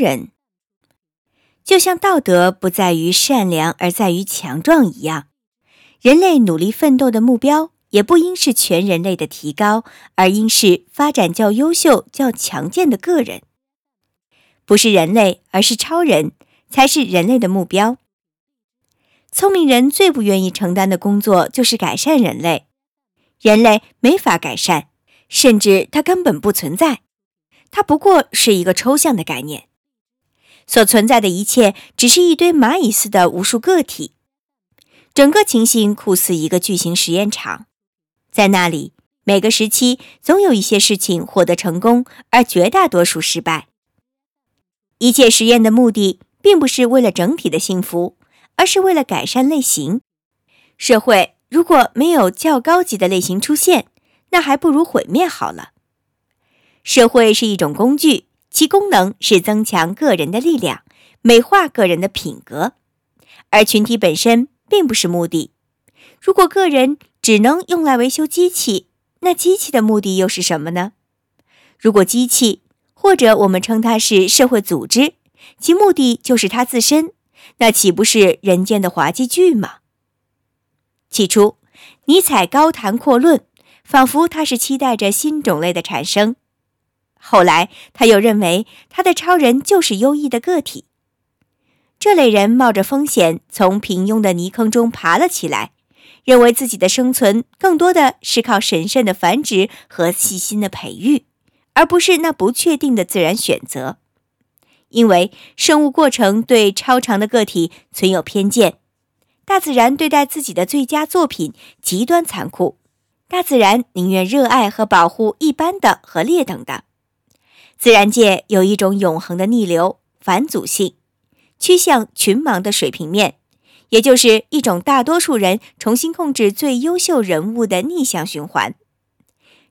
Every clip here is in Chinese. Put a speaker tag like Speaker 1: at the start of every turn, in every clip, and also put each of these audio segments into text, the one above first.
Speaker 1: 人，就像道德不在于善良而在于强壮一样，人类努力奋斗的目标也不应是全人类的提高，而应是发展较优秀、较强健的个人。不是人类，而是超人才是人类的目标。聪明人最不愿意承担的工作就是改善人类，人类没法改善，甚至它根本不存在，它不过是一个抽象的概念。所存在的一切只是一堆蚂蚁似的无数个体，整个情形酷似一个巨型实验场，在那里每个时期总有一些事情获得成功，而绝大多数失败。一切实验的目的并不是为了整体的幸福。而是为了改善类型。社会如果没有较高级的类型出现，那还不如毁灭好了。社会是一种工具，其功能是增强个人的力量，美化个人的品格，而群体本身并不是目的。如果个人只能用来维修机器，那机器的目的又是什么呢？如果机器，或者我们称它是社会组织，其目的就是它自身。那岂不是人间的滑稽剧吗？起初，尼采高谈阔论，仿佛他是期待着新种类的产生。后来，他又认为他的超人就是优异的个体。这类人冒着风险从平庸的泥坑中爬了起来，认为自己的生存更多的是靠神圣的繁殖和细心的培育，而不是那不确定的自然选择。因为生物过程对超长的个体存有偏见，大自然对待自己的最佳作品极端残酷，大自然宁愿热爱和保护一般的和劣等的。自然界有一种永恒的逆流反祖性，趋向群盲的水平面，也就是一种大多数人重新控制最优秀人物的逆向循环。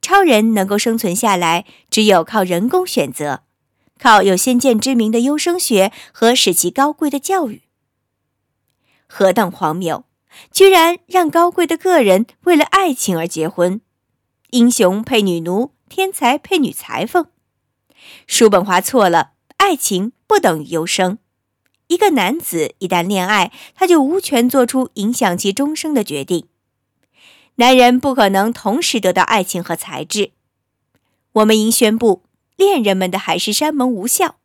Speaker 1: 超人能够生存下来，只有靠人工选择。靠有先见之明的优生学和使其高贵的教育，何等荒谬！居然让高贵的个人为了爱情而结婚，英雄配女奴，天才配女裁缝。叔本华错了，爱情不等于优生。一个男子一旦恋爱，他就无权做出影响其终生的决定。男人不可能同时得到爱情和才智。我们应宣布。恋人们的海誓山盟无效，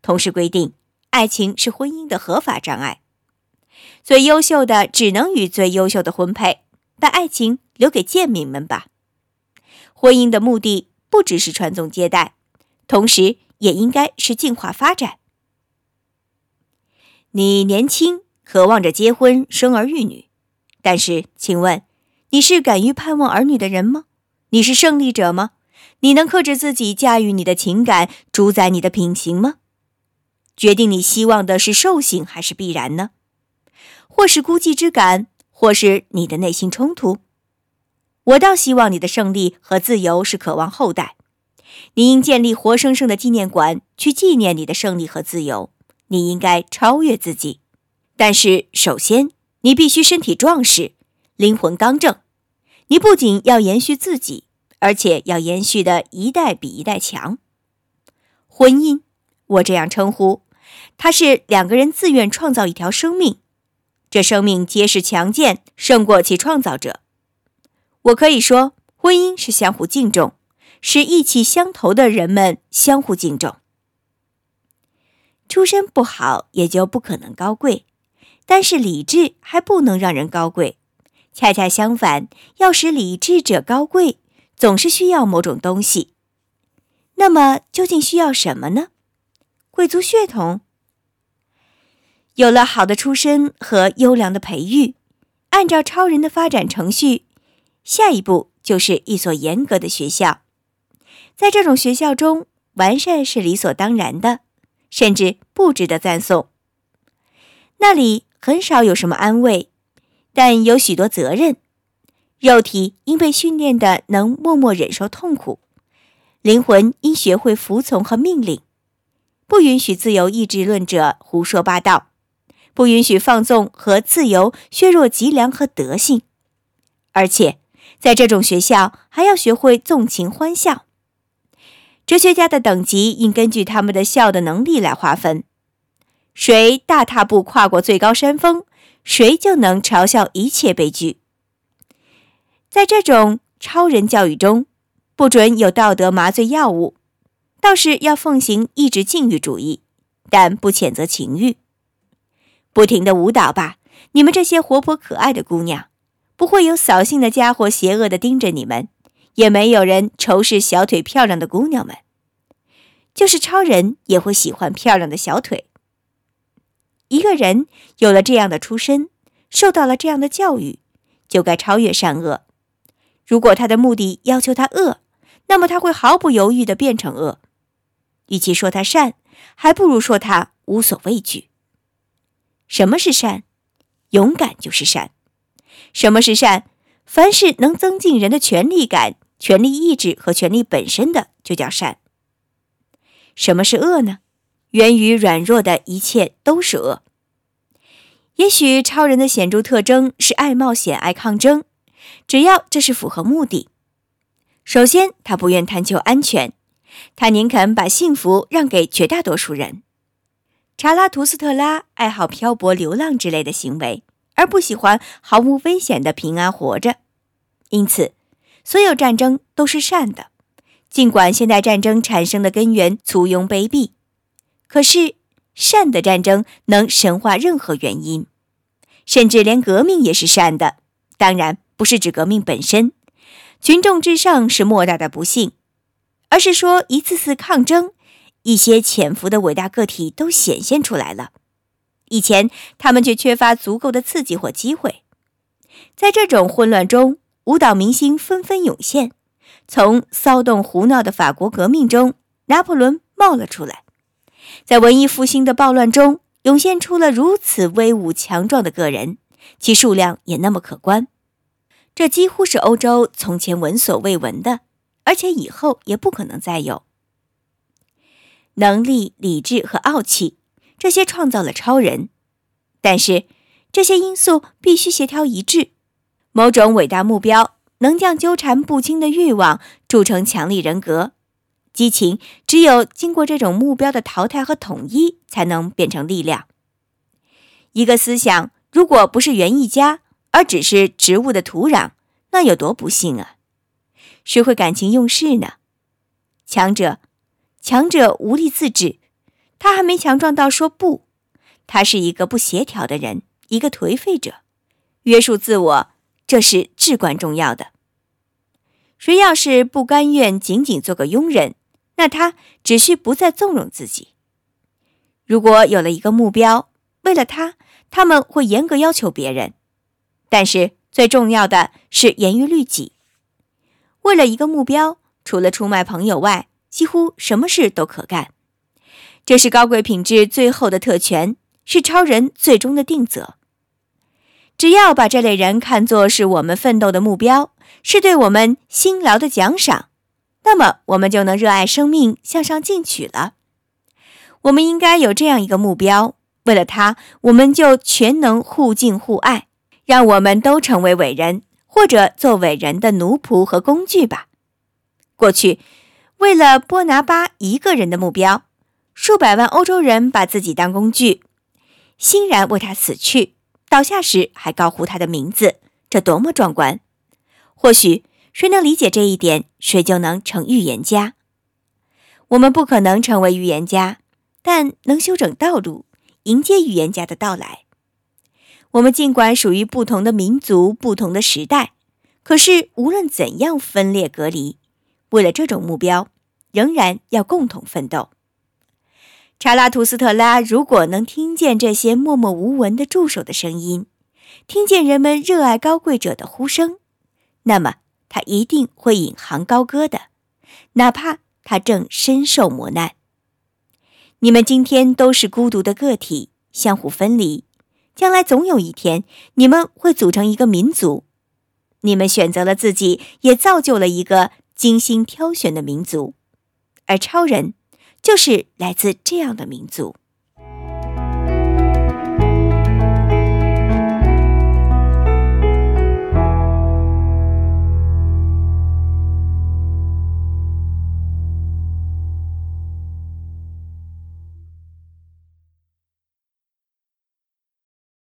Speaker 1: 同时规定，爱情是婚姻的合法障碍。最优秀的只能与最优秀的婚配，把爱情留给贱民们吧。婚姻的目的不只是传宗接代，同时也应该是进化发展。你年轻，渴望着结婚生儿育女，但是，请问，你是敢于盼望儿女的人吗？你是胜利者吗？你能克制自己，驾驭你的情感，主宰你的品行吗？决定你希望的是兽性还是必然呢？或是孤寂之感，或是你的内心冲突？我倒希望你的胜利和自由是渴望后代。你应建立活生生的纪念馆，去纪念你的胜利和自由。你应该超越自己，但是首先，你必须身体壮实，灵魂刚正。你不仅要延续自己。而且要延续的一代比一代强。婚姻，我这样称呼，它是两个人自愿创造一条生命，这生命结实强健，胜过其创造者。我可以说，婚姻是相互敬重，是意气相投的人们相互敬重。出身不好，也就不可能高贵，但是理智还不能让人高贵。恰恰相反，要使理智者高贵。总是需要某种东西，那么究竟需要什么呢？贵族血统。有了好的出身和优良的培育，按照超人的发展程序，下一步就是一所严格的学校。在这种学校中，完善是理所当然的，甚至不值得赞颂。那里很少有什么安慰，但有许多责任。肉体应被训练的能默默忍受痛苦，灵魂应学会服从和命令，不允许自由意志论者胡说八道，不允许放纵和自由削弱脊梁和德性，而且在这种学校还要学会纵情欢笑。哲学家的等级应根据他们的笑的能力来划分。谁大踏步跨过最高山峰，谁就能嘲笑一切悲剧。在这种超人教育中，不准有道德麻醉药物，倒是要奉行抑制禁欲主义，但不谴责情欲。不停的舞蹈吧，你们这些活泼可爱的姑娘，不会有扫兴的家伙邪恶的盯着你们，也没有人仇视小腿漂亮的姑娘们。就是超人也会喜欢漂亮的小腿。一个人有了这样的出身，受到了这样的教育，就该超越善恶。如果他的目的要求他恶，那么他会毫不犹豫地变成恶。与其说他善，还不如说他无所畏惧。什么是善？勇敢就是善。什么是善？凡是能增进人的权力感、权力意志和权力本身的，就叫善。什么是恶呢？源于软弱的一切都是恶。也许超人的显著特征是爱冒险、爱抗争，只要这是符合目的。首先，他不愿探求安全，他宁肯把幸福让给绝大多数人。查拉图斯特拉爱好漂泊、流浪之类的行为，而不喜欢毫无危险的平安活着。因此，所有战争都是善的，尽管现代战争产生的根源簇拥卑鄙。可是，善的战争能神化任何原因，甚至连革命也是善的。当然，不是指革命本身，群众至上是莫大的不幸，而是说一次次抗争，一些潜伏的伟大个体都显现出来了。以前他们却缺乏足够的刺激或机会，在这种混乱中，舞蹈明星纷纷涌现。从骚动胡闹的法国革命中，拿破仑冒了出来。在文艺复兴的暴乱中，涌现出了如此威武强壮的个人，其数量也那么可观。这几乎是欧洲从前闻所未闻的，而且以后也不可能再有。能力、理智和傲气，这些创造了超人，但是这些因素必须协调一致。某种伟大目标能将纠缠不清的欲望铸成强力人格。激情只有经过这种目标的淘汰和统一，才能变成力量。一个思想如果不是园艺家，而只是植物的土壤，那有多不幸啊！谁会感情用事呢？强者，强者无力自制，他还没强壮到说不。他是一个不协调的人，一个颓废者。约束自我，这是至关重要的。谁要是不甘愿仅仅做个佣人？那他只需不再纵容自己。如果有了一个目标，为了他，他们会严格要求别人。但是最重要的是严于律己。为了一个目标，除了出卖朋友外，几乎什么事都可干。这是高贵品质最后的特权，是超人最终的定则。只要把这类人看作是我们奋斗的目标，是对我们辛劳的奖赏。那么，我们就能热爱生命，向上进取了。我们应该有这样一个目标，为了它，我们就全能互敬互爱，让我们都成为伟人，或者做伟人的奴仆和工具吧。过去，为了波拿巴一个人的目标，数百万欧洲人把自己当工具，欣然为他死去，倒下时还高呼他的名字，这多么壮观！或许。谁能理解这一点，谁就能成预言家。我们不可能成为预言家，但能修整道路，迎接预言家的到来。我们尽管属于不同的民族、不同的时代，可是无论怎样分裂隔离，为了这种目标，仍然要共同奋斗。查拉图斯特拉如果能听见这些默默无闻的助手的声音，听见人们热爱高贵者的呼声，那么。他一定会引吭高歌的，哪怕他正深受磨难。你们今天都是孤独的个体，相互分离。将来总有一天，你们会组成一个民族。你们选择了自己，也造就了一个精心挑选的民族。而超人，就是来自这样的民族。